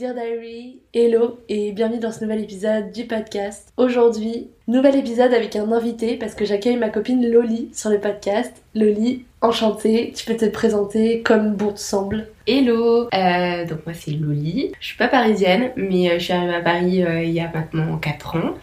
Dear Diary, hello et bienvenue dans ce nouvel épisode du podcast. Aujourd'hui, nouvel épisode avec un invité parce que j'accueille ma copine Loli sur le podcast. Loli, enchantée, tu peux te présenter comme bon te semble. Hello, euh, donc moi c'est Loli. Je suis pas parisienne, mais euh, je suis arrivée à Paris euh, il y a maintenant 4 ans.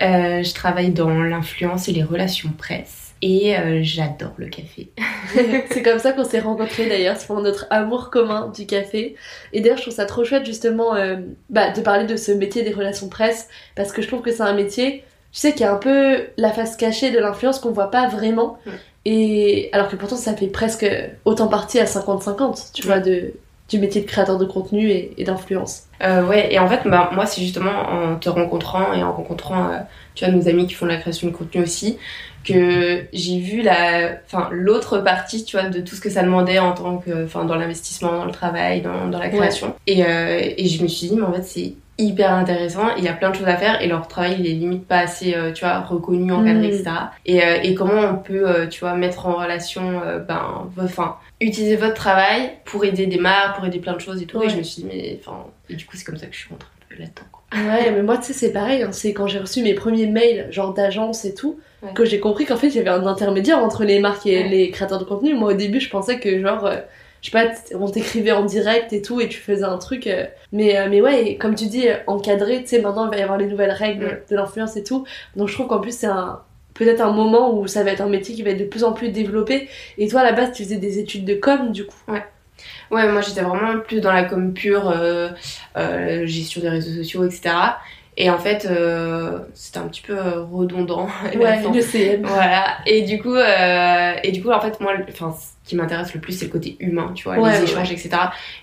Je travaille dans l'influence et les relations presse. Et euh, j'adore le café. c'est comme ça qu'on s'est rencontrés d'ailleurs, c'est pour notre amour commun du café. Et d'ailleurs, je trouve ça trop chouette justement euh, bah, de parler de ce métier des relations presse parce que je trouve que c'est un métier, tu sais, qui a un peu la face cachée de l'influence qu'on voit pas vraiment. Et alors que pourtant, ça fait presque autant partie à 50-50, tu vois, de, du métier de créateur de contenu et, et d'influence. Euh, ouais, et en fait, bah, moi c'est justement en te rencontrant et en rencontrant, euh, tu vois, nos amis qui font la création de contenu aussi, que j'ai vu la, enfin, l'autre partie, tu vois, de tout ce que ça demandait en tant que, enfin, dans l'investissement, dans le travail, dans, dans la création. Et, euh, et je me suis dit, mais en fait, c'est hyper intéressant, il y a plein de choses à faire et leur travail, il est limite pas assez, euh, tu vois, reconnu, encadré, Mm. etc. Et, euh, et comment on peut, tu vois, mettre en relation, ben, enfin, utiliser votre travail pour aider des marques, pour aider plein de choses et tout. Ouais. Et je me suis dit, mais, enfin, et du coup, c'est comme ça que je suis rentrée là-dedans. Ouais, mais moi, tu sais, c'est pareil. hein. C'est quand j'ai reçu mes premiers mails, genre d'agence et tout, Ouais. que j'ai compris qu'en fait, il y avait un intermédiaire entre les marques et Ouais. les créateurs de contenu. Moi, au début, je pensais que, genre, euh, je sais pas, on t'écrivait en direct et tout, et tu faisais un truc. euh, mais, euh, mais ouais, comme tu dis, encadré, tu sais, maintenant, il va y avoir les nouvelles règles Ouais. de l'influence et tout. Donc, je trouve qu'en plus, c'est un. Peut-être un moment où ça va être un métier qui va être de plus en plus développé. Et toi, à la base, tu faisais des études de com, du coup. Ouais, moi j'étais vraiment plus dans la com pure, euh, euh, gestion des réseaux sociaux, etc. Et en fait, euh, c'était un petit peu euh, redondant. Ouais, le CM. Voilà. Et du coup, euh, et du coup, en fait, moi, enfin, qui m'intéresse le plus, c'est le côté humain, tu vois, Ouais, les ouais, échanges, etc.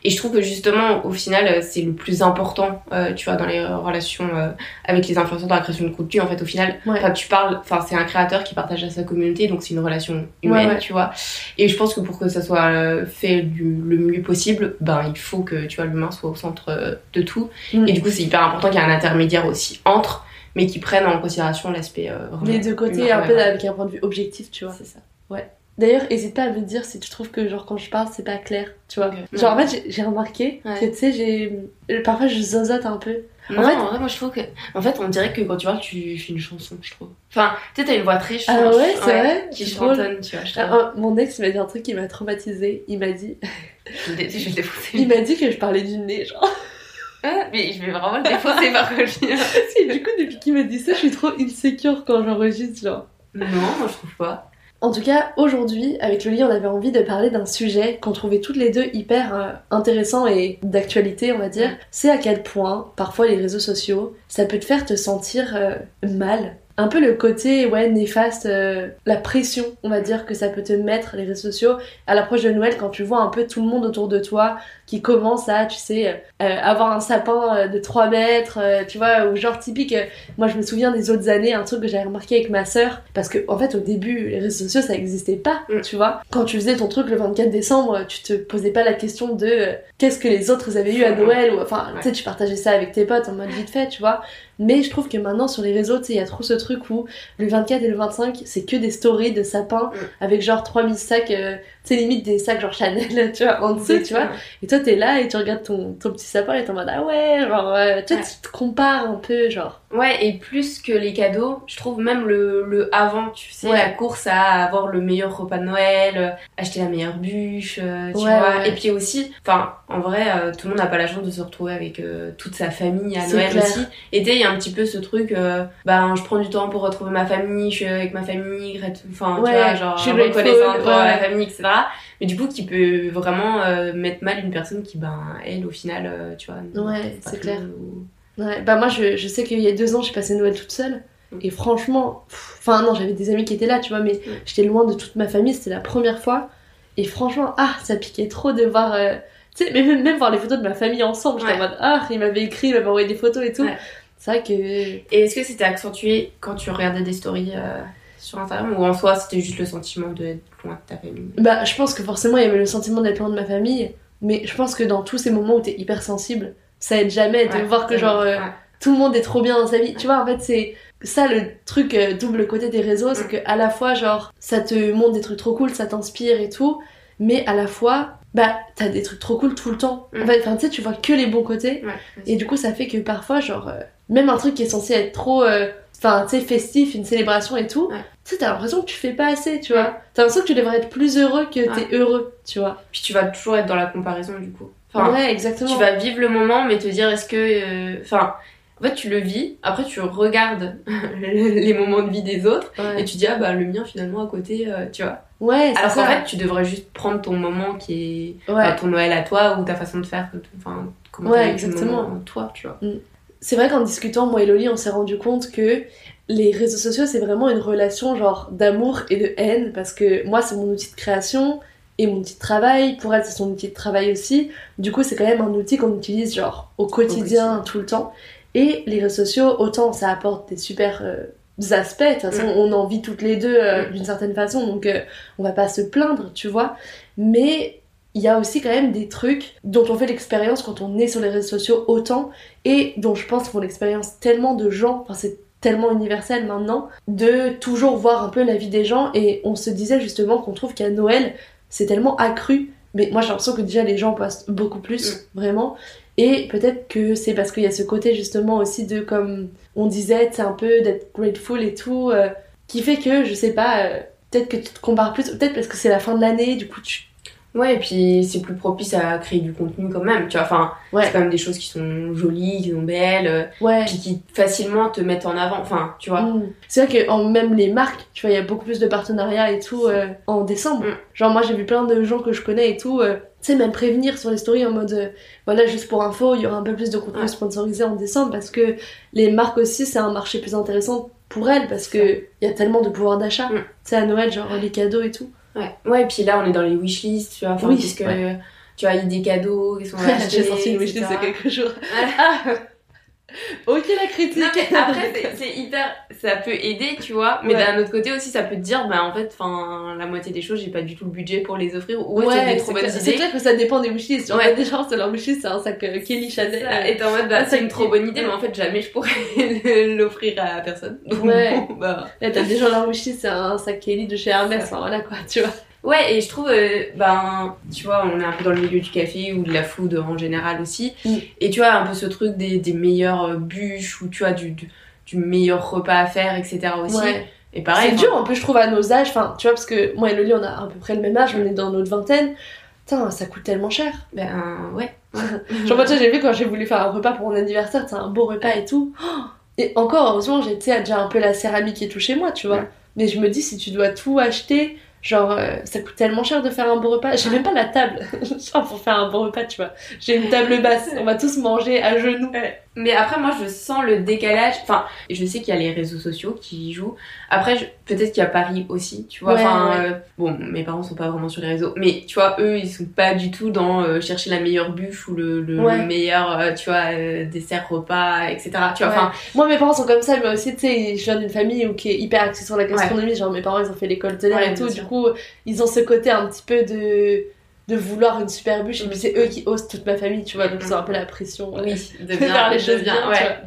Et je trouve que justement, au final, euh, c'est le plus important, euh, tu vois, dans les relations euh, avec les influenceurs dans la création de contenu. En fait, au final, Ouais. tu parles, enfin, c'est un créateur qui partage à sa communauté, donc c'est une relation humaine, Ouais, ouais. tu vois. Et je pense que pour que ça soit euh, fait du, le mieux possible, ben, il faut que, tu vois, l'humain soit au centre de tout. Mm. Et du coup, c'est hyper important qu'il y ait un intermédiaire aussi entre, mais qui prenne en considération l'aspect Les deux côtés, humain, un ouais, peu ouais. avec un point de vue objectif, tu vois. C'est ça. D'ailleurs, hésite pas à me dire si tu trouves que genre quand je parle c'est pas clair, tu vois. Genre en fait j'ai- remarqué Ouais. que tu sais j'ai euh, parfois je zozote un peu. Non, En fait- en vrai, moi je trouve que. En fait, on dirait que quand tu parles, tu fais une chanson, je trouve. Enfin, tu sais, t'as une voix très Ah chanson. ouais, c'est vrai Qui chantonne, tu vois. Je. Ah, un- mon ex il m'a dit un truc qui m'a traumatisé. Il m'a dit, je, le dé- je vais le défoncer. il m'a dit que je parlais du nez, genre. Ah, mais je vais vraiment le défoncer par contre. Et du coup depuis qu'il m'a dit ça, je suis trop insécure quand j'enregistre, genre. Non, moi je trouve pas. En tout cas, aujourd'hui, avec le lit, on avait envie de parler d'un sujet qu'on trouvait toutes les deux hyper euh, intéressant et d'actualité, on va dire. C'est à quel point, parfois, les réseaux sociaux, ça peut te faire te sentir euh, mal un peu le côté ouais néfaste, euh, la pression, on va dire que ça peut te mettre les réseaux sociaux à l'approche de Noël quand tu vois un peu tout le monde autour de toi qui commence à, tu sais, euh, avoir un sapin euh, de 3 mètres, euh, tu vois, ou genre typique. moi, je me souviens des autres années, un truc que j'avais remarqué avec ma sœur, parce que en fait, au début, les réseaux sociaux, ça n'existait pas, Mm. tu vois. Quand tu faisais ton truc le 24 décembre, tu te posais pas la question de qu'est-ce que les autres avaient eu à Noël, ou enfin, tu sais, tu partageais ça avec tes potes en mode vite fait, tu vois. Mais je trouve que maintenant, sur les réseaux, tu sais, il y a trop ce truc où le 24 et le 25, c'est que des stories de sapins Mm. avec genre 3000 sacs, euh, tu sais, limite des sacs genre Chanel, tu vois, en dessous, tu vois. Et toi, t'es là et tu regardes ton, ton petit sapin et t'es en mode ah ouais, genre, euh, tu sais, Ouais. tu te compares un peu, genre. Ouais, et plus que les cadeaux, je trouve même le, le avant, tu sais, Ouais. la course à avoir le meilleur repas de Noël, euh, acheter la meilleure bûche, euh, tu Ouais, vois. ouais. Et puis aussi, enfin, en vrai, euh, tout le monde n'a pas la chance de se retrouver avec euh, toute sa famille à Noël clair. aussi. Et il y a un petit peu ce truc, euh, ben, je prends du temps pour retrouver ma famille, je suis avec ma famille, enfin, tu vois, genre, je grateful, pour ouais. la famille, etc. Mais du coup, qui peut vraiment mettre mal une personne qui, ben, elle, au final, tu vois. Ouais, c'est clair. ou- Ouais, bah moi, je, je sais qu'il y a deux ans, j'ai passé Noël toute seule. Mm. Et franchement, enfin non, j'avais des amis qui étaient là, tu vois, mais Mm. j'étais loin de toute ma famille, c'était la première fois. Et franchement, ah, ça piquait trop de voir. euh, tu sais, mais même, même voir les photos de ma famille ensemble, j'étais en mode, ah, il m'avait écrit, il m'avait envoyé des photos et tout. Ouais. C'est vrai que. Et est-ce que c'était accentué quand tu regardais des stories euh, sur Instagram ou en soi c'était juste le sentiment d'être loin de ta famille? Bah, je pense que forcément, il y avait le sentiment d'être loin de ma famille, mais je pense que dans tous ces moments où t'es hyper sensible, ça aide jamais de Ouais, voir que genre euh, Ouais. tout le monde est trop bien dans sa vie. Tu vois, en fait, c'est ça le truc euh, double côté des réseaux, c'est Mm. que à la fois, genre, ça te montre des trucs trop cool, ça t'inspire et tout, mais à la fois, bah, t'as des trucs trop cool tout le temps. En Mm. fait, enfin, tu sais, tu vois que les bons côtés, et du coup, ça fait que parfois, genre, euh, même un truc qui est censé être trop, enfin, tu sais, festif, une célébration et tout, tu sais, t'as l'impression que tu fais pas assez, tu vois. T'as l'impression que tu devrais être plus heureux que t'es heureux, tu vois. Puis tu vas toujours être dans la comparaison du coup. Enfin, ouais, exactement. tu vas vivre le moment mais te dire est-ce que. euh, Enfin, en fait tu le vis, après tu regardes les moments de vie des autres Ouais, et tu dis ah bah le mien finalement à côté, euh, tu vois. ouais c'est Alors qu'en fait tu devrais juste prendre ton moment qui est. Ouais. Ton Noël à toi ou ta façon de faire, enfin, comment Ouais, exactement. moment, toi, tu vois. C'est vrai qu'en discutant, moi et Loli, on s'est rendu compte que les réseaux sociaux, c'est vraiment une relation genre d'amour et de haine, parce que moi, c'est mon outil de création et mon outil de travail. Pour elle, c'est son outil de travail aussi. Du coup, c'est quand même un outil qu'on utilise genre au quotidien, quotidien. tout le temps. Et les réseaux sociaux, autant ça apporte des super euh, aspects, de toute façon, Mm. on en vit toutes les deux euh, Mm. d'une certaine façon, donc euh, on va pas se plaindre, tu vois. Mais il y a aussi quand même des trucs dont on fait l'expérience quand on est sur les réseaux sociaux autant et dont je pense font l'expérience tellement de gens, enfin c'est tellement universel maintenant, de toujours voir un peu la vie des gens et on se disait justement qu'on trouve qu'à Noël c'est tellement accru, mais moi j'ai l'impression que déjà les gens postent beaucoup plus, vraiment, et peut-être que c'est parce qu'il y a ce côté justement aussi de comme on disait, c'est un peu d'être grateful et tout, euh, qui fait que je sais pas, euh, peut-être que tu te compares plus, peut-être parce que c'est la fin de l'année, du coup tu... Ouais, et puis c'est plus propice à créer du contenu quand même, tu vois. Enfin, Ouais, c'est quand même des choses qui sont jolies, qui sont belles, euh, ouais. puis qui facilement te mettent en avant, enfin, tu vois. Mm. C'est vrai que en même les marques, tu vois, il y a beaucoup plus de partenariats et tout euh, en décembre. Mm. Genre moi j'ai vu plein de gens que je connais et tout, euh, tu sais même prévenir sur les stories en mode euh, voilà juste pour info, il y aura un peu plus de contenu Ouais. sponsorisé en décembre parce que les marques aussi c'est un marché plus intéressant pour elles parce que il y a tellement de pouvoir d'achat. Mm. Tu sais à Noël genre les cadeaux et tout. Ouais. ouais, et puis là, on est dans les wishlists, tu vois. Enfin, Oui, puisque, ouais. tu vois, il y a des cadeaux qui sont achetés. j'ai sorti une wishlist il y a quelques jours. Ouais. Ok la critique. Non, mais après, c'est- hyper. Ça peut aider, tu vois. Mais Ouais. d'un autre côté aussi, ça peut te dire, bah en fait, enfin, la moitié des choses, j'ai pas du tout le budget pour les offrir. Ou ouais, des Ouais, trop bonnes clair, c'est idées. clair que ça dépend des wishlists. Genre, Ouais. il y a des gens, c'est leur wishlist, c'est un sac euh, Kelly Chanel. Ça, Et t'es en mode, bah, Ah, c'est une trop bonne idée, ouais. mais en fait, jamais je pourrais l'offrir à personne. Donc, Ouais. bon, bah. Là, t'as des gens leur wishlist, c'est un sac Kelly de chez Hermès, enfin voilà quoi, tu vois. Ouais, et je trouve, euh, ben, tu vois, on est un peu dans le milieu du café ou de la food en général aussi. Mm. Et tu vois, un peu ce truc des, des meilleures euh, bûches ou tu vois, du, du, du meilleur repas à faire, etc. aussi. Ouais. Et pareil. c'est dur en plus, je trouve, à nos âges, enfin, tu vois, parce que moi et Loli, on a à peu près le même âge, on est dans notre vingtaine. Putain, ça coûte tellement cher. Ben, ouais. Genre, moi, tu j'ai vu quand j'ai voulu faire un repas pour mon anniversaire, c'est un beau repas et tout. Et encore, heureusement, sais, déjà un peu la céramique et tout chez moi, tu vois. Ouais. Mais je me dis, si tu dois tout acheter, genre, euh, ça coûte tellement cher de faire un beau repas. J'ai même pas la table, genre, pour faire un bon repas, tu vois. J'ai une table basse, on va tous manger à genoux. Mais après, moi, je sens le décalage. Enfin, je sais qu'il y a les réseaux sociaux qui y jouent. Après, je- peut-être qu'il y a Paris aussi, tu vois. Ouais, enfin, ouais. euh, bon, mes parents sont pas vraiment sur les réseaux. Mais tu vois, eux, ils sont pas du tout dans euh, chercher la meilleure bûche ou le, le meilleur, tu vois, dessert, repas, etc. Tu vois, enfin, Moi, mes parents sont comme ça, mais aussi, tu sais, je viens d'une famille où, qui est hyper axée sur la gastronomie. Genre, mes parents, ils ont fait l'école de et tout. Du sûr. Coup, ils ont ce côté un petit peu de, de vouloir une super bûche. Et puis, c'est eux qui osent toute ma famille, tu vois. Donc, ont un peu la pression. oui, euh, de faire les de choses bien, ouais,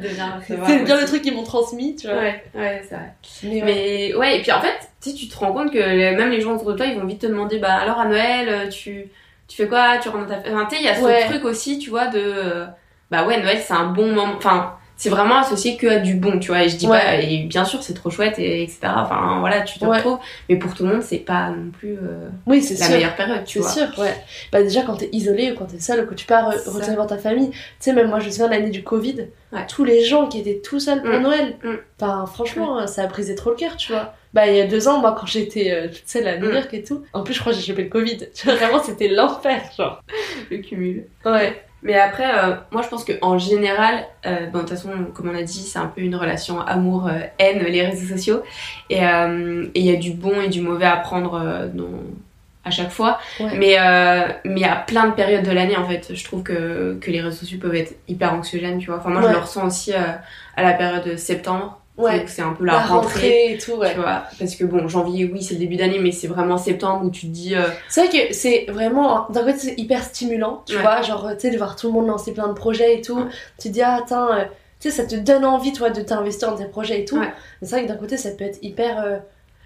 C'est bien le truc qu'ils m'ont transmis, tu vois. Ouais, ouais, c'est vrai. Mais, ouais. Mais ouais, et puis en fait, tu tu te rends compte que même les gens autour de toi, ils vont vite te demander, bah alors à Noël, euh, tu, tu fais quoi? Tu rentres dans ta famille Enfin, tu il y a ce Ouais. truc aussi, tu vois, de. euh, Bah ouais, Noël, c'est un bon moment. Enfin, c'est vraiment associé que à du bon, tu vois. Et je dis Ouais. pas, et bien sûr, c'est trop chouette, et, etc. Enfin, voilà, tu te Ouais. retrouves. Mais pour tout le monde, c'est pas non plus euh, Oui, c'est la sûr. meilleure période, tu C'est vois. sûr, ouais. Bah déjà quand t'es isolé ou quand t'es seul ou que tu pars C'est euh, retourner voir ta famille, tu sais même moi je me souviens de l'année du Covid, Ouais. tous les gens qui étaient tout seuls pour Mm. Noël, Mm. franchement ça a brisé trop le cœur tu vois. Bah il y a deux ans moi quand j'étais euh, toute seule à New. York et tout, en plus je crois que j'ai chopé le Covid, vraiment c'était l'enfer genre. Le cumul. Ouais. Mais après, euh, moi je pense qu'en général, euh, bon, de toute façon, comme on a dit, c'est un peu une relation amour-haine, les réseaux sociaux. Et euh, il y a du bon et du mauvais à prendre euh, dans- à chaque fois. Ouais. Mais euh, mais à plein de périodes de l'année, en fait, je trouve que, que les réseaux sociaux peuvent être hyper anxiogènes, tu vois. Enfin, moi je le ressens aussi euh, à la période de septembre. Ouais. Donc, C'est un peu la, rentrée. et tout, ouais. Tu vois, parce que bon, janvier, oui, c'est le début d'année, mais c'est vraiment septembre où tu te dis, euh, C'est vrai que c'est vraiment, d'un côté c'est hyper stimulant, tu Ouais. vois, genre tu sais de voir tout le monde lancer plein de projets et tout, Ouais. tu te dis ah attends, euh, tu sais ça te donne envie toi de t'investir dans tes projets et tout, mais c'est vrai que d'un côté ça peut être hyper, euh,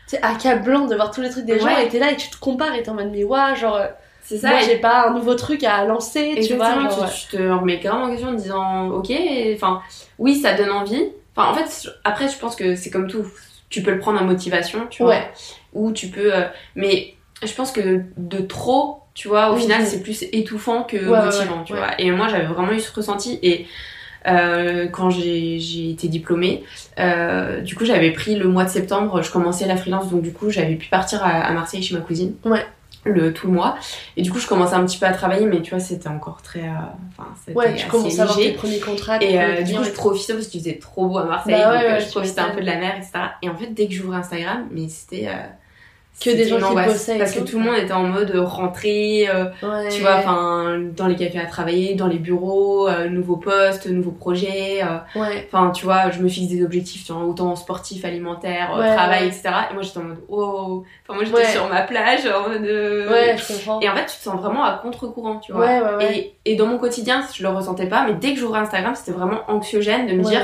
tu sais accablant de voir tous les trucs des gens et t'es là et tu te compares et t'es en mode mais waouh genre euh, c'est ça. moi j'ai pas un nouveau truc à lancer, tu vois, genre, tu, tu te remets grave en question en disant ok, enfin oui ça donne envie. Enfin en fait après je pense que c'est comme tout, tu peux le prendre en motivation, tu vois, Ouais. ou tu peux, euh, mais je pense que de trop, tu vois, au final c'est plus étouffant que Ouais, motivant, ouais, tu vois. Et moi j'avais vraiment eu ce ressenti et euh, quand j'ai j'ai été diplômée, euh, du coup j'avais pris le mois de septembre, je commençais la freelance donc du coup j'avais pu partir à, à Marseille chez ma cousine. Ouais. Le, tout le mois. Et du coup je commençais un petit peu à travailler mais tu vois c'était encore très euh, enfin c'était ouais, tu commences à avoir tes premiers contrats, et premiers euh, du coup je profitais parce qu'il faisait trop beau à Marseille Bah donc euh, ouais, je profitais un peu de la mer etc et en fait dès que j'ouvrais Instagram mais c'était euh, Que des gens qui bossaient parce que tout le monde était en mode rentrée euh, Ouais. tu vois enfin dans les cafés à travailler dans les bureaux euh, nouveaux postes nouveaux projets euh, Ouais. Enfin, tu vois, je me fixe des objectifs, tu vois, autant sportif, alimentaire, euh, Ouais, travail, etc. Et moi, j'étais en mode, oh, enfin, moi, j'étais sur ma plage, en mode, euh, Ouais, je comprends. Et en fait, tu te sens vraiment à contre-courant, tu vois. Et, et dans mon quotidien, je le ressentais pas, mais dès que j'ouvrais Instagram, c'était vraiment anxiogène de me dire.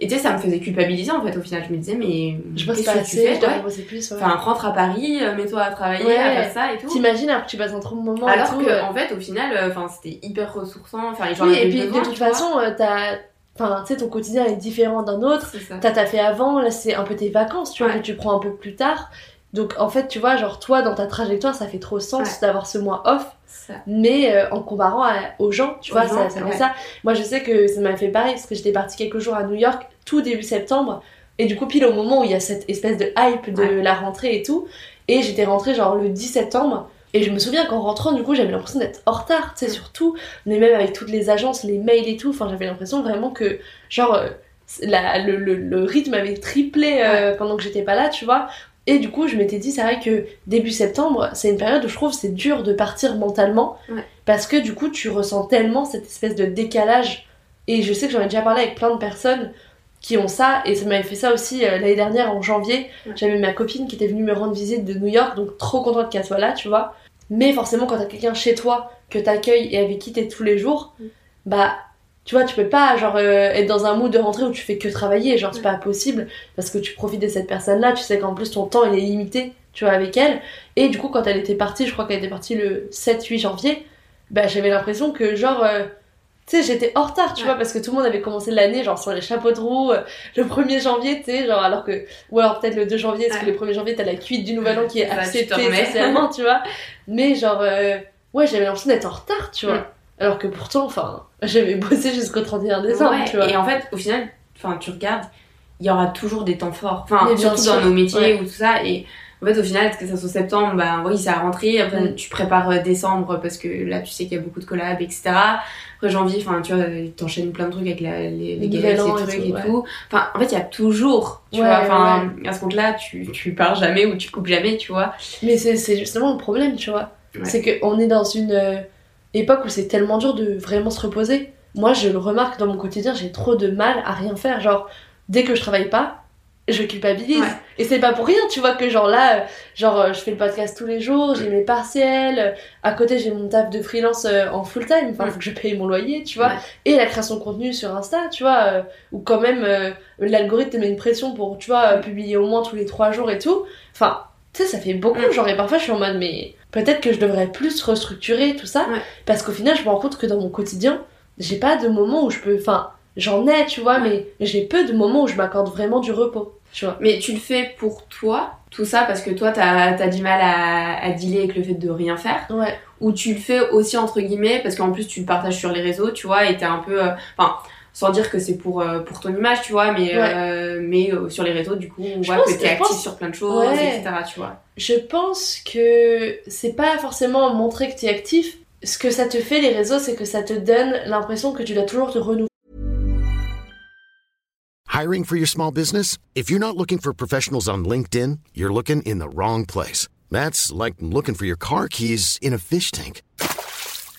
Et tu sais, ça me faisait culpabiliser en fait, au final. Je me disais, mais. je bosse pas que tu assez, fais je ouais bosser plus, ouais. Enfin, rentre à Paris, euh, mets-toi à travailler, Ouais. à faire ça et tout. T'imagines alors que tu passes un trop bon moment Alors tout, que, euh, en fait, au final, euh, enfin, c'était hyper ressourçant. Enfin, Oui, et puis besoin, de toute façon, euh, t'as. Enfin, tu sais, ton quotidien est différent d'un autre. T'as t'as fait avant, là c'est un peu tes vacances, tu vois, Ouais. que tu prends un peu plus tard. Donc en fait, tu vois, genre toi, dans ta trajectoire, ça fait trop sens Ouais. d'avoir ce mois off, Ça. mais euh, en comparant à- aux gens, tu Aux vois, gens, ça, ça fait ouais. ça. Moi, je sais que ça m'a fait pareil, parce que j'étais partie quelques jours à New York, tout début septembre, et du coup, pile au moment où il y a cette espèce de hype de Ouais. la rentrée et tout, et j'étais rentrée genre le 10 septembre, et je me souviens qu'en rentrant, du coup, j'avais l'impression d'être en retard, tu sais, surtout, mais même avec toutes les agences, les mails et tout, enfin, j'avais l'impression vraiment que, genre, euh, la- le, le- le rythme avait triplé euh, pendant que j'étais pas là, tu vois. Et du coup, je m'étais dit, c'est vrai que début septembre, c'est une période où je trouve c'est dur de partir mentalement, Ouais. parce que du coup, tu ressens tellement cette espèce de décalage. Et je sais que j'en ai déjà parlé avec plein de personnes qui ont ça, et ça m'avait fait ça aussi euh, l'année dernière en janvier. Ouais. J'avais ma copine qui était venue me rendre visite de New York, donc trop contente qu'elle soit là, tu vois. Mais forcément, quand t'as quelqu'un chez toi que t'accueilles et avec qui t'es tous les jours, Mm. bah tu vois, tu peux pas genre euh, être dans un mood de rentrée où tu fais que travailler, genre c'est pas possible parce que tu profites de cette personne-là, tu sais qu'en plus ton temps il est limité, tu vois, avec elle. Et du coup, quand elle était partie, je crois qu'elle était partie le 7-8 janvier, bah j'avais l'impression que genre. euh, tu sais, j'étais en retard, tu Ouais. vois, parce que tout le monde avait commencé l'année, genre sur les chapeaux de roue, euh, le 1er janvier, tu sais, genre alors que. Ou alors peut-être le 2 janvier, parce que le 1er janvier, t'as la cuite du nouvel an qui est acceptée socialement, tu vois. Mais genre, euh, ouais, j'avais l'impression d'être en retard, tu vois. Mm. Alors que pourtant, enfin, j'avais bossé jusqu'au 31 décembre, Ouais, tu vois. Et en fait, au final, enfin, tu regardes, il y aura toujours des temps forts. Enfin, surtout sûr, dans nos métiers ouais. ou tout ça. Et en fait, au final, que ça soit septembre, bah oui, c'est à rentrer. Après, Mm. tu prépares euh, décembre parce que là, tu sais qu'il y a beaucoup de collabs, etc. Après, janvier, enfin, tu vois, t'enchaînes plein de trucs avec la, les, les an ces et trucs tout, et ouais. tout. Enfin, en fait, il y a toujours, tu Ouais, vois, enfin, à ce compte-là, tu, tu pars jamais ou tu coupes jamais, tu vois. Mais c'est c'est justement le problème, tu vois. C'est qu'on est dans une euh, époque où c'est tellement dur de vraiment se reposer. Moi, je le remarque dans mon quotidien, j'ai trop de mal à rien faire. Genre, dès que je travaille pas, je culpabilise. Ouais. Et c'est pas pour rien, tu vois, que genre là, genre, euh, je fais le podcast tous les jours, j'ai mes partiels, euh, à côté j'ai mon taf de freelance euh, en full time, enfin, faut que je paye mon loyer, tu vois. Ouais. Et la création de contenu sur Insta, tu vois, où quand même l'algorithme te met une pression pour, tu vois, publier au moins tous les trois jours et tout. Enfin, tu sais, ça fait beaucoup, Mm. genre, et parfois je suis en mode, mais peut-être que je devrais plus restructurer tout ça, Ouais. parce qu'au final, je me rends compte que dans mon quotidien, j'ai pas de moments où je peux, enfin, j'en ai, tu vois, mais j'ai peu de moments où je m'accorde vraiment du repos, tu vois. Mais tu le fais pour toi, tout ça, parce que toi, t'as as du mal à, à dealer avec le fait de rien faire? Ouais. Ou tu le fais aussi, entre guillemets, parce qu'en plus, tu le partages sur les réseaux, tu vois, et t'es un peu. euh, Enfin, sans dire que c'est pour, euh, pour ton image, tu vois, mais, Ouais. euh, mais euh, sur les réseaux, du coup, on Je voit que t'es actif pense- sur plein de choses, Ouais. etc., tu vois. Je pense que c'est pas forcément montrer que tu es actif. Ce que ça te fait, les réseaux, c'est que ça te donne l'impression que tu dois toujours te renouveler. Hiring for your small business? If you're not looking for professionals on LinkedIn, you're looking in the wrong place. That's like looking for your car keys in a fish tank.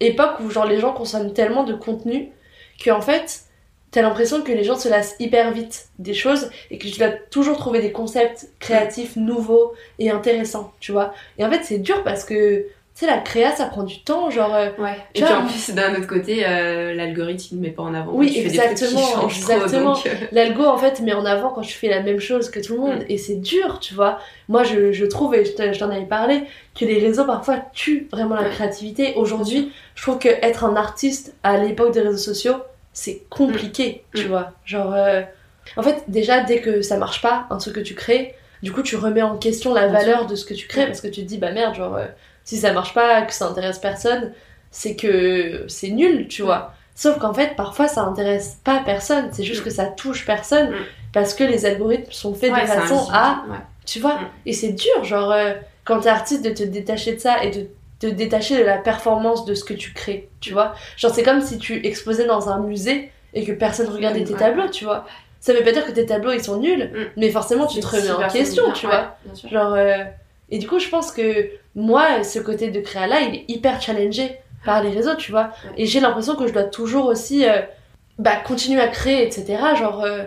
époque où genre les gens consomment tellement de contenu que en fait, t'as l'impression que les gens se lassent hyper vite des choses et que tu dois toujours trouver des concepts créatifs nouveaux et intéressants, tu vois. Et en fait, c'est dur parce que sais, la créa, ça prend du temps, genre. euh, Ouais. Et puis en plus, d'un autre côté, euh, l'algorithme, met pas en avant. Oui, quand tu fais des trucs qui exactement, trop, exactement. donc, euh, L'algo en fait met en avant quand tu fais la même chose que tout le monde Mm. et c'est dur, tu vois. Moi je, je trouve, et je te- je t'en avais parlé, que les réseaux parfois tuent vraiment la créativité. Aujourd'hui, je trouve que être un artiste à l'époque des réseaux sociaux, c'est compliqué, tu Mm. vois. Genre, euh, en fait, déjà dès que ça marche pas, un truc que tu crées, du coup tu remets en question la valeur de ce que tu crées Mm. parce que tu te dis, bah merde, genre, si ça marche pas, que ça intéresse personne, c'est que c'est nul, tu vois. Sauf qu'en fait, parfois, ça intéresse pas personne. C'est juste Mm. que ça touche personne Mm. parce que les algorithmes sont faits ouais, de façon à, ouais. tu vois. Mm. Et c'est dur, genre, euh, quand t'es artiste, de te détacher de ça et de te détacher de la performance de ce que tu crées, tu vois. Genre, c'est comme si tu exposais dans un musée et que personne regardait tes tableaux, tu vois. Ça veut pas dire que tes tableaux ils sont nuls, Mm. mais forcément tu te remets en question, tu ouais, vois. Genre, euh, Et du coup, je pense que moi, ce côté de créa là, il est hyper challengé par les réseaux, tu vois. Et j'ai l'impression que je dois toujours aussi euh, bah, continuer à créer, etc. Genre, euh,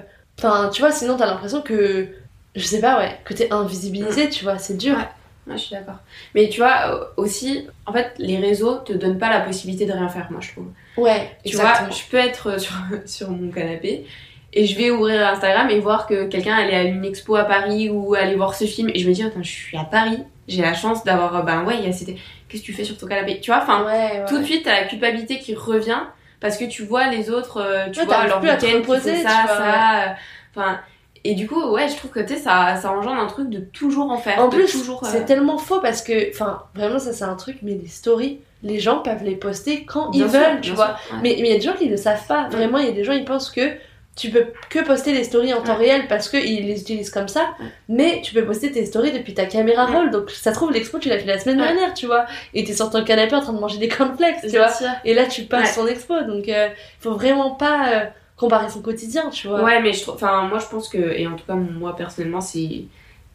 tu vois, sinon t'as l'impression que, je sais pas, ouais, que t'es invisibilisé, tu vois, c'est dur. Ouais. Ouais, je suis d'accord. Mais tu vois, aussi, en fait, les réseaux te donnent pas la possibilité de rien faire, moi, je trouve. Ouais, Tu exactement. vois, je peux être euh, sur, sur mon canapé et je vais ouvrir Instagram et voir que quelqu'un allait à une expo à Paris ou aller voir ce film et je me dis, attends, je suis à Paris, j'ai la chance d'avoir, euh, ben ouais, il y a c'était, qu'est-ce que tu fais sur ton canapé? Tu vois, enfin, ouais, ouais. tout de suite, t'as la culpabilité qui revient parce que tu vois les autres, euh, tu Ouais, vois, leur week-end tu ça, vois, ça, euh, enfin. Et du coup, ouais, je trouve que tu sais, ça, ça engendre un truc de toujours en faire. En plus, toujours, euh, c'est tellement faux parce que, enfin, vraiment, ça c'est un truc, mais les stories, les gens peuvent les poster quand bien ils sûr, veulent, tu vois. sûr. Mais il y a des gens qui le savent pas. Vraiment, il y a des gens, ils pensent que tu peux que poster des stories en temps Ouais. réel parce qu'ils les utilisent comme ça, Ouais. mais tu peux poster tes stories depuis ta caméra roll. Donc ça se trouve, l'expo, tu l'as fait la semaine dernière, tu vois. Et t'es sur ton canapé en train de manger des cornflakes, tu vois. sûr. Et là, tu passes ton expo. Donc, euh, faut vraiment pas euh, comparer son quotidien, tu vois. Ouais, mais je trouve, enfin, moi je pense que, et en tout cas, moi personnellement, c'est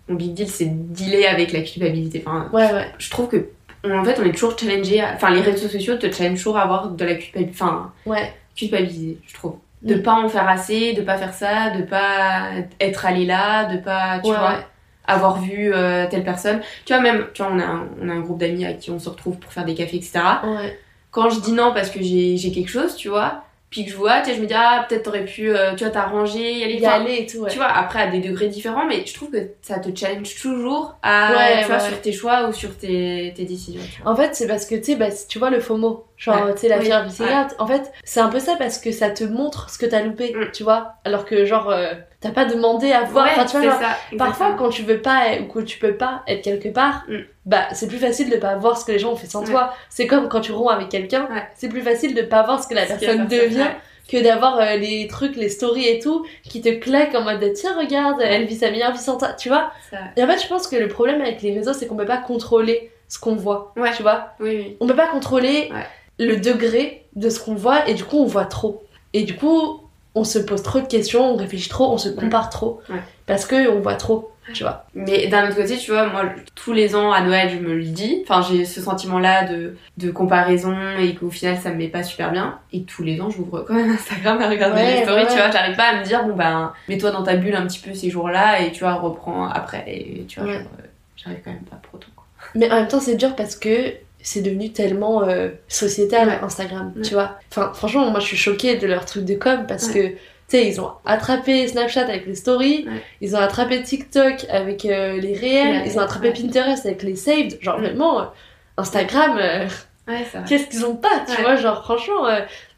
mon big deal, c'est de dealer avec la culpabilité. Enfin, ouais. ouais. je trouve que on- en fait, on est toujours challengé. Enfin, les réseaux sociaux te challengent toujours à avoir de la culpabilité. Enfin, Ouais. culpabiliser, je trouve. De Mm. pas en faire assez, de pas faire ça, de pas être allé là, de pas, tu Ouais, vois, ouais. avoir vu euh, telle personne. Tu vois, même, tu vois, on a un, on a un groupe d'amis à qui on se retrouve pour faire des cafés, etc. Ouais. Quand je dis non parce que j'ai j'ai quelque chose, tu vois, puis que je vois, tu sais, je me dis, ah, peut-être t'aurais pu, euh, tu vois, t'arranger, y aller. Y aller et tout. Tu vois, après, à des degrés différents, mais je trouve que ça te challenge toujours à, tu vois, sur tes choix ou sur tes, tes décisions. En fait, c'est parce que, tu sais, bah, tu vois le FOMO, genre, Ouais. tu sais, la Oui. missing Ouais. En fait, c'est un peu ça parce que ça te montre ce que t'as loupé, Mm. tu vois. Alors que, genre, euh, t'as pas demandé à voir. Ouais, enfin, tu vois, c'est genre, ça, parfois, quand tu veux pas ou que tu peux pas être quelque part, Mm. bah, c'est plus facile de pas voir ce que les gens ont fait sans toi. C'est comme quand tu romps avec quelqu'un, c'est plus facile de pas voir ce que la Ce personne devient que d'avoir euh, les trucs, les stories et tout, qui te claquent en mode tiens, regarde, elle vit sa meilleure vie sans toi, tu vois. Et en fait, je pense que le problème avec les réseaux, c'est qu'on peut pas contrôler ce qu'on voit, tu vois. Oui, oui. On peut pas contrôler. Le degré de ce qu'on voit et du coup, on voit trop. Et du coup, on se pose trop de questions, on réfléchit trop, on se compare trop. Ouais. Parce que on voit trop, tu vois. Mais d'un autre côté, tu vois, moi, tous les ans à Noël, je me le dis. Enfin, j'ai ce sentiment-là de, de comparaison et qu'au final, ça me met pas super bien. Et tous les ans, j'ouvre quand même Instagram à regarder Ouais, les stories, ouais, tu vois. J'arrive pas à me dire, bon, ben, mets-toi dans ta bulle un petit peu ces jours-là et tu vois, reprends après. Et tu vois, Ouais. euh, j'arrive quand même pas pour autant, quoi. Mais en même temps, c'est dur parce que c'est devenu tellement euh, sociétal Ouais. Instagram, Ouais. tu vois. Enfin, franchement, moi je suis choquée de leur truc de com parce Ouais. que, tu sais, ils ont attrapé Snapchat avec les stories, ils ont attrapé TikTok avec euh, les réels, ils ont attrapé. Pinterest avec les saved. Genre, vraiment, euh, Instagram, qu'est-ce qu'ils ont pas, tu vois. Genre, franchement.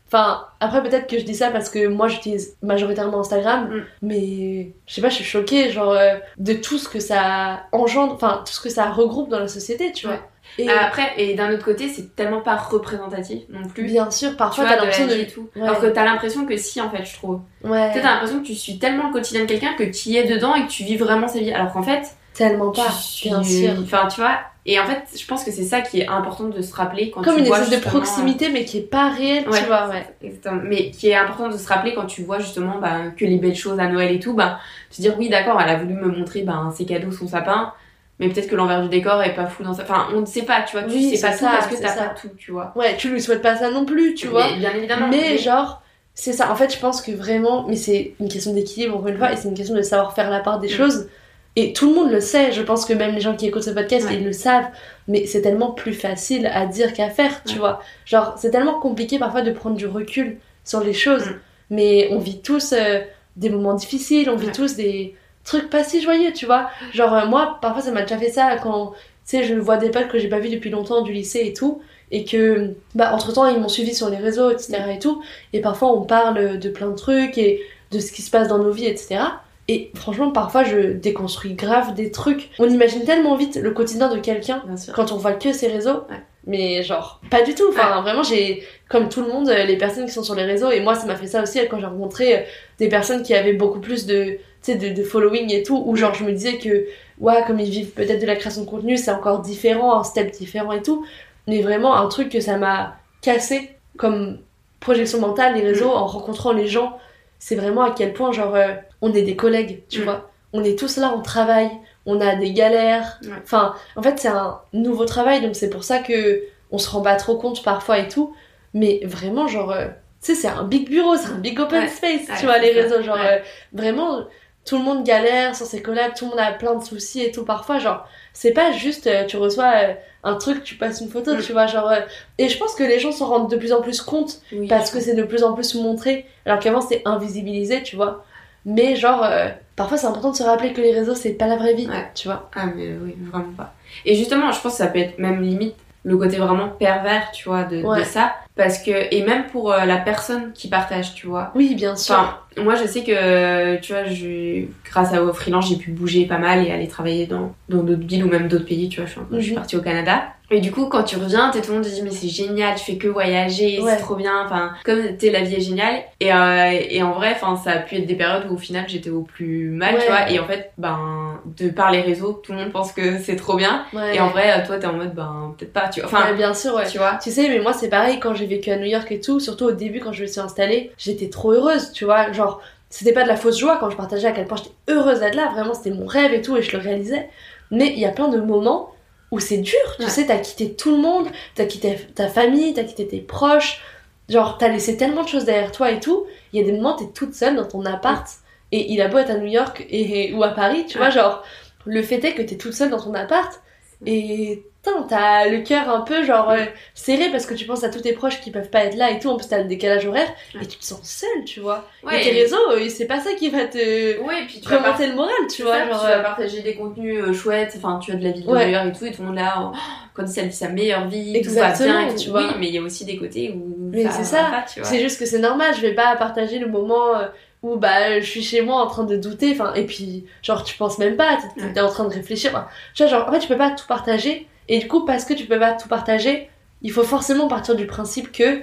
Enfin, après peut-être que je dis ça parce que moi j'utilise majoritairement Instagram, Mm. mais je sais pas, je suis choquée genre de tout ce que ça engendre, enfin tout ce que ça regroupe dans la société, tu vois. Et Après, et d'un autre côté, c'est tellement pas représentatif non plus. bien sûr, parfois t'as l'impression de. tout. Ouais. Alors que t'as l'impression que si, en fait, je trouve. Ouais, t'as l'impression que tu suis tellement le quotidien de quelqu'un que tu y es dedans et que tu vis vraiment sa vie. Alors qu'en fait, tellement pas, suis... bien sûr. Enfin, tu vois. Et en fait, je pense que c'est ça qui est important de se rappeler quand Comme tu une vois espèce de justement- proximité, mais qui est pas réelle, Ouais. tu vois, ouais. Exactement. Mais qui est important de se rappeler quand tu vois justement bah, que les belles choses à Noël et tout, bah, te dire oui, d'accord, elle a voulu me montrer bah, ses cadeaux, son sapin, mais peut-être que l'envers du décor est pas fou dans sa. Enfin, on ne sait pas, tu vois, tu Oui, sais pas c'est tout ça, parce que t'as ça. pas tout, tu vois. Ouais, tu lui souhaites pas ça non plus, tu vois. Mais, bien évidemment. Mais genre, c'est ça. En fait, je pense que vraiment, mais c'est une question d'équilibre encore une fois, et c'est une question de savoir faire la part des Mm. choses. Et tout le monde le sait. Je pense que même les gens qui écoutent ce podcast, Ouais. ils le savent. Mais c'est tellement plus facile à dire qu'à faire, tu Ouais. vois. Genre, c'est tellement compliqué parfois de prendre du recul sur les choses. Mm. Mais on vit tous euh, des moments difficiles, on vit Ouais. tous des trucs pas si joyeux, tu vois. Genre, euh, moi, parfois, ça m'a déjà fait ça quand, tu sais, je vois des potes que j'ai pas vus depuis longtemps du lycée et tout. Et que, bah, entre temps, ils m'ont suivi sur les réseaux, etc. et tout. Et parfois, on parle de plein de trucs et de ce qui se passe dans nos vies, etc. Et franchement, parfois, je déconstruis grave des trucs. On imagine tellement vite le quotidien de quelqu'un quand on voit que ses réseaux. Ouais. Mais genre, pas du tout. Enfin, vraiment, j'ai, comme tout le monde, euh, les personnes qui sont sur les réseaux, et moi, ça m'a fait ça aussi euh, quand j'ai rencontré des personnes qui avaient beaucoup plus de, sais, de, de following et tout, où genre, je me disais que, ouais, comme ils vivent peut-être de la création de contenu, c'est encore différent, un step différent et tout. Mais vraiment, un truc que ça m'a cassé comme projection mentale, les réseaux, en rencontrant les gens, c'est vraiment à quel point, genre, euh, on est des collègues, tu Mm. vois. On est tous là, on travaille, on a des galères. Enfin, en fait, c'est un nouveau travail, donc c'est pour ça que on se rend pas trop compte parfois et tout. Mais vraiment, genre, euh, tu sais, c'est un big bureau, c'est un big open Ouais. space, Ouais, tu vois, les réseaux. Genre, Ouais. euh, vraiment, tout le monde galère sur ses collabs, tout le monde a plein de soucis et tout. Parfois, genre, c'est pas juste, euh, tu reçois euh, un truc, tu passes une photo, Mm. tu vois, genre. euh, et je pense que les gens s'en rendent de plus en plus compte Oui. parce que c'est de plus en plus montré, alors qu'avant c'était invisibilisé, tu vois. Mais genre, euh, parfois c'est important de se rappeler que les réseaux c'est pas la vraie vie, Ouais. tu vois. Ah, mais oui, vraiment pas. Et justement, je pense que ça peut être même limite le côté vraiment pervers, tu vois, de, de ça. Parce que, et même pour euh, la personne qui partage, tu vois. Oui, bien sûr. Enfin, moi je sais que, tu vois, je, grâce à au freelance, j'ai pu bouger pas mal et aller travailler dans dans d'autres villes ou même d'autres pays, tu vois. Je suis, je suis Mhm. partie au Canada. Et du coup, quand tu reviens, t'es tout le monde te dit, mais c'est génial, tu fais que voyager, Ouais. c'est trop bien. Enfin, comme t'es, la vie est géniale. Et, euh, et en vrai, enfin, ça a pu être des périodes où au final j'étais au plus mal, Ouais. tu vois. Et en fait, ben, de par les réseaux, tout le monde pense que c'est trop bien. Ouais. Et en vrai, toi, t'es en mode, ben, peut-être pas, tu vois. Enfin, bien sûr, ouais. tu vois. Tu sais, mais moi c'est pareil quand j'ai vécu à New York et tout, surtout au début quand je me suis installée, j'étais trop heureuse, tu vois. Genre, c'était pas de la fausse joie quand je partageais à quel point j'étais heureuse d'être là, vraiment c'était mon rêve et tout et je le réalisais. Mais il y a plein de moments où c'est dur, tu Ouais. sais, t'as quitté tout le monde, t'as quitté ta famille, t'as quitté tes proches, genre t'as laissé tellement de choses derrière toi et tout. Il y a des moments t'es toute seule dans ton appart et il a beau être à New York et, ou à Paris, tu vois, genre le fait est que t'es toute seule dans ton appart et t'as le cœur un peu genre euh, serré parce que tu penses à tous tes proches qui peuvent pas être là et tout, en plus t'as le décalage horaire Ouais. et tu te sens seule, tu vois. Ouais, et tes réseaux, c'est pas ça qui va te Ouais, et puis tu vas remonter le moral, tu vois, vois, genre. tu vas euh, partager des contenus euh, chouettes, enfin tu as de la Ouais. meilleure et tout, et tout le monde là, oh, quand elle vit sa meilleure vie, Exactement, tout va bien, et tout. tu vois. Oui, mais il y a aussi des côtés où Mais ça c'est ça, vois. C'est juste que c'est normal, je vais pas partager le moment euh, où bah je suis chez moi en train de douter, enfin et puis genre tu penses même pas, t'es Ouais. en train de réfléchir. enfin, tu vois genre en fait tu peux pas tout partager et du coup parce que tu peux pas tout partager, il faut forcément partir du principe que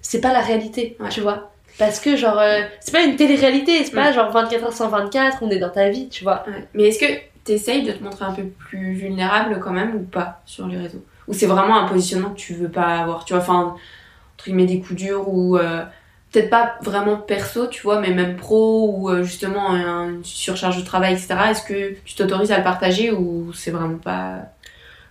c'est pas la réalité, Ouais. tu vois. Parce que genre euh, c'est pas une télé-réalité, c'est pas Mm. genre 24 heures sur 24, on est dans ta vie, tu vois. Mais est-ce que t'essayes de te montrer un peu plus vulnérable quand même ou pas sur les réseaux? Ou c'est vraiment un positionnement que tu veux pas avoir, tu vois, enfin, entre guillemets des coups durs ou euh, peut-être pas vraiment perso, tu vois, mais même pro ou euh, justement un- une surcharge de travail, etc. Est-ce que tu t'autorises à le partager ou c'est vraiment pas...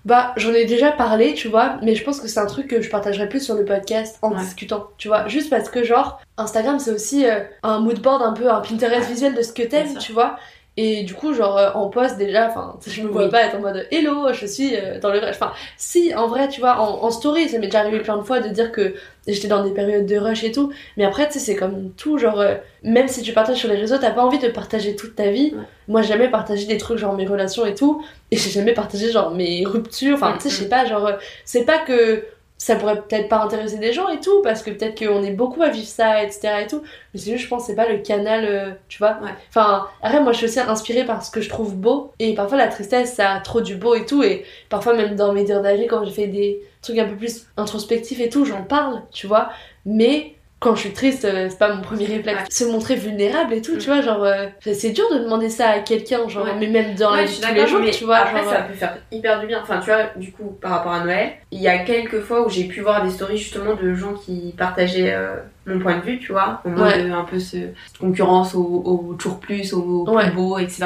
Bah, j'en ai déjà parlé, tu vois, mais je pense que c'est un truc que je partagerai plus sur le podcast en Ouais. discutant, tu vois. Juste parce que, genre, Instagram, c'est aussi euh, un mood board, un peu un Pinterest visuel de ce que t'aimes, tu vois. Et du coup, genre, euh, en post, déjà, enfin, je me vois Oui. pas être en mode Hello, je suis euh, dans le rush. Enfin, si, en vrai, tu vois, en, en story, ça m'est déjà arrivé plein de fois de dire que j'étais dans des périodes de rush et tout. Mais après, tu sais, c'est comme tout, genre, euh, même si tu partages sur les réseaux, t'as pas envie de partager toute ta vie. Ouais. Moi, j'ai jamais partagé des trucs, genre mes relations et tout. Et j'ai jamais partagé, genre, mes ruptures. Enfin, tu sais, je sais pas, genre, c'est pas que ça pourrait peut-être pas intéresser des gens et tout, parce que peut-être qu'on est beaucoup à vivre ça, etc. et tout. Mais c'est juste, je pense, que c'est pas le canal, euh, tu vois. Ouais. Enfin, après, moi, je suis aussi inspirée par ce que je trouve beau. Et parfois, la tristesse, ça a trop du beau et tout. Et parfois, même dans mes dires d'avis, quand j'ai fait des trucs un peu plus introspectifs et tout, j'en parle, tu vois. Mais quand je suis triste, euh, c'est pas mon premier réflexe. Ouais. Se montrer vulnérable et tout, Mm. tu vois, genre, euh, c'est dur de demander ça à quelqu'un, genre, Ouais. mais même dans la vie de tous les jours, tu vois. après genre, ça peut faire hyper du bien. Enfin, tu vois, du coup, par rapport à Noël, il y a quelques fois où j'ai pu voir des stories justement de gens qui partageaient euh, mon point de vue, tu vois, mode Ouais. euh, un peu ce, cette concurrence au, au toujours plus, au plus beau, etc.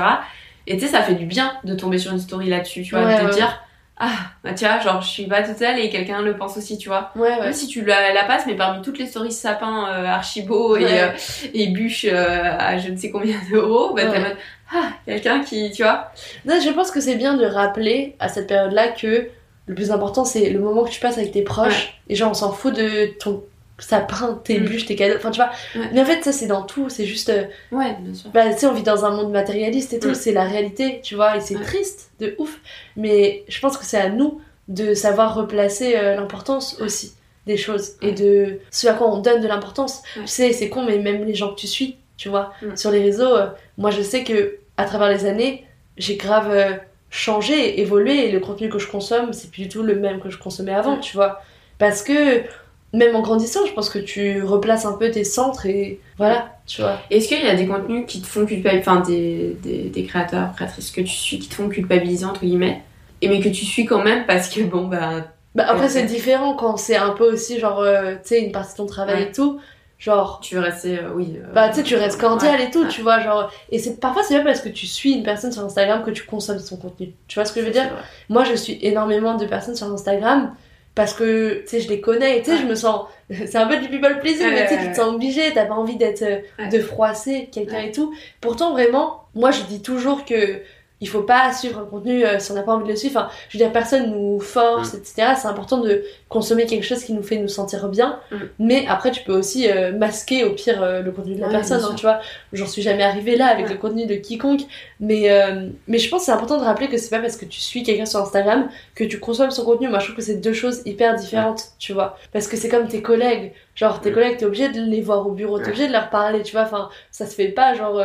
Et tu sais, ça fait du bien de tomber sur une story là-dessus, tu vois, de te dire, ah, bah tu vois, genre je suis pas toute seule et quelqu'un le pense aussi, tu vois. Ouais, ouais. Même si tu la, la passes, mais parmi toutes les stories sapins euh, archi beaux et, Ouais. euh, et bûches euh, à je ne sais combien d'euros, bah en mode, ah, quelqu'un qui, tu vois, Non, je pense que c'est bien de rappeler à cette période-là que le plus important, c'est le moment que tu passes avec tes proches. Et genre, on s'en fout de ton sapin, tes Mm. bûches, tes cadeaux. Enfin, tu vois. Ouais. Mais en fait, ça, c'est dans tout. C'est juste. euh, ouais, bien sûr. Bah, tu sais, on vit dans un monde matérialiste et tout. Mm. C'est la réalité, tu vois. Et c'est Ouais. triste, de ouf. Mais je pense que c'est à nous de savoir replacer euh, l'importance aussi des choses. Et de ce à quoi on donne de l'importance. Tu sais, c'est con, mais même les gens que tu suis, tu vois, Mm. sur les réseaux, euh, moi, je sais que à travers les années, j'ai grave. euh, changé, évolué et le contenu que je consomme, c'est plus du tout le même que je consommais avant, tu vois. Parce que même en grandissant, je pense que tu replaces un peu tes centres et voilà, tu vois. Est-ce qu'il y a des contenus qui te font culpabiliser, enfin des, des, des créateurs, créatrices que tu suis qui te font culpabiliser entre guillemets, et mais que tu suis quand même parce que bon bah Bah après c'est différent quand c'est un peu aussi genre euh, tu sais une partie de ton travail Ouais. et tout, genre tu veux rester, euh, oui. euh, bah tu sais tu restes cordial ouais, et tout, ouais. tu vois genre et c'est parfois c'est pas parce que tu suis une personne sur Instagram que tu consommes son contenu. Tu vois ce que je veux dire? Moi, je suis énormément de personnes sur Instagram parce que, tu sais, je les connais et tu sais, Ouais. je me sens. C'est un peu du people pleasing, Ouais, mais tu sais, ouais, tu te sens obligé, t'as pas envie d'être. euh, Ouais. de froisser quelqu'un Ouais. et tout. Pourtant, vraiment, moi, je dis toujours que. Il faut pas suivre un contenu euh, si on n'a pas envie de le suivre. Enfin, je veux dire, personne nous force, Mm. etc. C'est important de consommer quelque chose qui nous fait nous sentir bien. Mm. Mais après, tu peux aussi euh, masquer au pire euh, le contenu de la Ouais, personne. hein, tu vois, j'en suis jamais arrivée là avec Ouais. le contenu de quiconque. Mais, euh, mais je pense que c'est important de rappeler que c'est pas parce que tu suis quelqu'un sur Instagram que tu consommes son contenu. Moi, je trouve que c'est deux choses hyper différentes, tu vois. Parce que c'est comme tes collègues. Genre, tes Mm. collègues, t'es obligé de les voir au bureau, t'es obligé de leur parler, tu vois. Enfin, ça se fait pas, genre,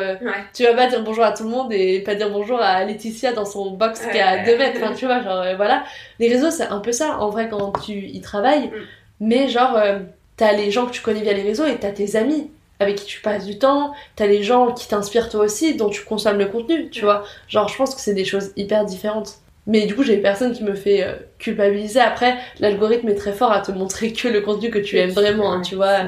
tu vas pas dire bonjour à tout le monde et pas dire bonjour à Laetitia dans son box qui est à Ouais. 2 mètres. Enfin, tu vois, genre, voilà. Les réseaux, c'est un peu ça, en vrai, quand tu y travailles. Mm. Mais genre, euh, t'as les gens que tu connais via les réseaux et t'as tes amis avec qui tu passes du temps, t'as les gens qui t'inspirent toi aussi, dont tu consommes le contenu, tu vois. Genre, je pense que c'est des choses hyper différentes. Mais du coup, j'ai personne qui me fait euh, culpabiliser. Après, l'algorithme est très fort à te montrer que le contenu que tu aimes vraiment, hein, tu vois.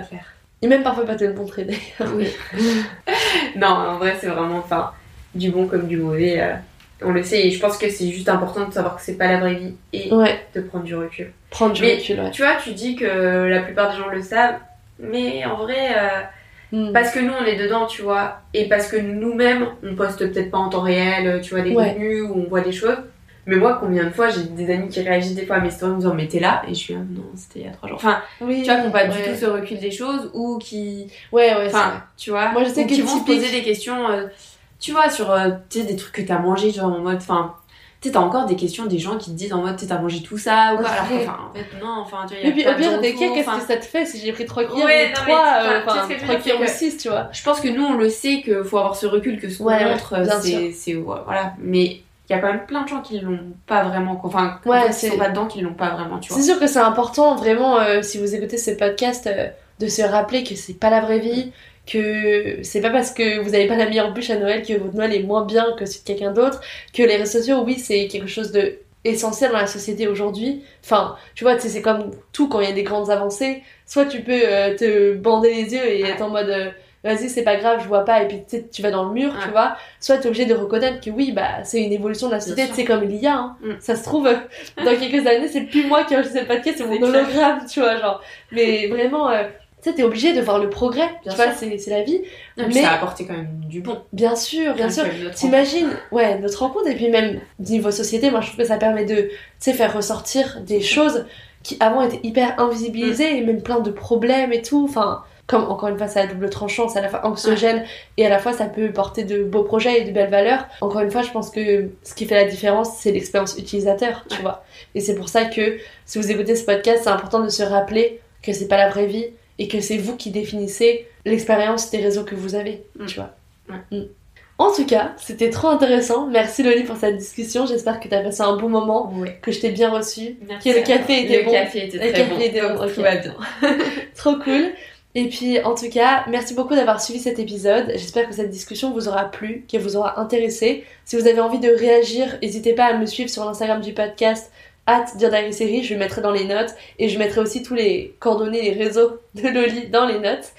Et même parfois pas te le montrer d'ailleurs. Oui. non, en vrai, c'est vraiment, enfin, du bon comme du mauvais. euh, On le sait et je pense que c'est juste important de savoir que c'est pas la vraie vie et Ouais, de prendre du recul. prendre du Mais recul, ouais. Tu vois, tu dis que la plupart des gens le savent, mais en vrai, euh, Mm. parce que nous on est dedans, tu vois, et parce que nous-mêmes on poste peut-être pas en temps réel, tu vois, des Ouais. contenus où on voit des choses. Mais moi, combien de fois j'ai des amis qui réagissent des fois à mes stories en me disant mais t'es là? Et je suis là non c'était il y a trois jours. Enfin, Oui, tu vois, qui n'ont pas du tout ce recul des choses ou qui, Ouais, ouais, c'est vrai. enfin, tu vois, Moi, je sais ou que qui vont se poser des questions, euh, tu vois, sur euh, des trucs que t'as mangé genre en mode, enfin. Tu t'as encore des questions des gens qui te disent en mode, t'as mangé tout ça ou quoi. Alors, que, enfin, en fait, non, enfin, tu vois, y a Et puis, au pire des cas, qu'est-ce que ça te fait si j'ai pris 3 cuillères Ouais, ou non, 3, mais, enfin, euh, enfin, ce que je veux 3 dire, cuillères ou c'est que- 6, tu vois. Je pense que nous, on le sait qu'il faut avoir ce recul, que ce qu'on montre, c'est. Voilà. Mais il y a quand même plein de gens qui l'ont pas vraiment. Enfin, Ouais, qui sont pas dedans, qui l'ont pas vraiment, tu vois. C'est sûr que c'est important, vraiment, euh, si vous écoutez ce podcast, euh, de se rappeler que c'est pas la vraie vie, que c'est pas parce que vous avez pas la meilleure bûche à Noël que votre Noël est moins bien que celui de quelqu'un d'autre, que les réseaux sociaux, oui, c'est quelque chose de essentiel dans la société aujourd'hui. Enfin, tu vois, c'est comme tout quand il y a des grandes avancées. Soit tu peux euh, te bander les yeux et Ouais. être en mode euh, vas-y, c'est pas grave, je vois pas, et puis tu vas dans le mur, tu vois. Soit tu es obligé de reconnaître que oui, bah, c'est une évolution de la société, c'est comme il y a, hein. Mm. Ça se trouve, euh, dans quelques années, c'est plus moi qui enregistre le podcast, c'est mon hologramme, tu vois, genre. Mais vraiment, tu sais, t'es obligé de voir le progrès, Bien tu vois, sûr. c'est c'est la vie. Non, mais- ça a apporté quand même du bon. Bien sûr, bien sûr. T'imagines, ouais, notre rencontre, et puis même niveau société, moi je trouve que ça permet de, tu sais, faire ressortir des choses qui avant étaient hyper invisibilisées, et même plein de problèmes et tout, enfin, comme encore une fois, c'est à double tranchant, c'est à la fois anxiogène, et à la fois ça peut porter de beaux projets et de belles valeurs. Encore une fois, je pense que ce qui fait la différence, c'est l'expérience utilisateur, tu Ouais. vois. Et c'est pour ça que, si vous écoutez ce podcast, c'est important de se rappeler que c'est pas la vraie vie, et que c'est vous qui définissez l'expérience des réseaux que vous avez, Mm. tu vois. Mm. En tout cas, c'était trop intéressant. Merci Loli pour cette discussion. J'espère que t'as passé un bon moment, que je t'ai bien reçu, Merci que le café était le bon. café était Le très café bon. était bon, donc ok. tout va bien. Trop cool. Et puis, en tout cas, merci beaucoup d'avoir suivi cet épisode. J'espère que cette discussion vous aura plu, qu'elle vous aura intéressé. Si vous avez envie de réagir, n'hésitez pas à me suivre sur l'Instagram du podcast at Série, je le mettrai dans les notes et je mettrai aussi tous les coordonnées, les réseaux de Loli dans les notes.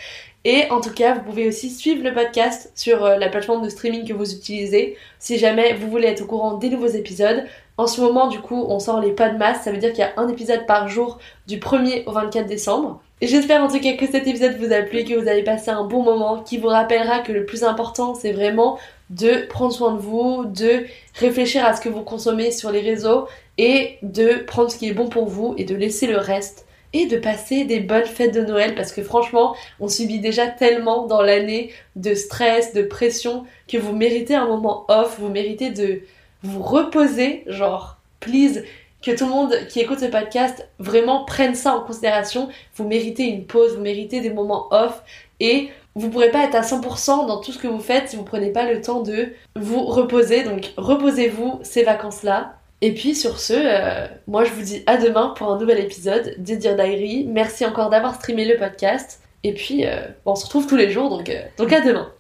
Et en tout cas, vous pouvez aussi suivre le podcast sur euh, la plateforme de streaming que vous utilisez si jamais vous voulez être au courant des nouveaux épisodes. En ce moment, du coup, on sort les pas de masse, ça veut dire qu'il y a un épisode par jour du 1er au 24 décembre. J'espère en tout cas que cet épisode vous a plu, que vous avez passé un bon moment, qui vous rappellera que le plus important, c'est vraiment de prendre soin de vous, de réfléchir à ce que vous consommez sur les réseaux et de prendre ce qui est bon pour vous et de laisser le reste et de passer des bonnes fêtes de Noël parce que franchement, on subit déjà tellement dans l'année de stress, de pression que vous méritez un moment off, vous méritez de vous reposer, genre, please, que tout le monde qui écoute ce podcast vraiment prenne ça en considération. Vous méritez une pause, vous méritez des moments off et vous pourrez pas être à 100% dans tout ce que vous faites si vous prenez pas le temps de vous reposer. Donc reposez-vous ces vacances-là. Et puis sur ce, euh, moi je vous dis à demain pour un nouvel épisode de Dear Diary. Merci encore d'avoir streamé le podcast. Et puis euh, on se retrouve tous les jours, donc, euh, donc à demain.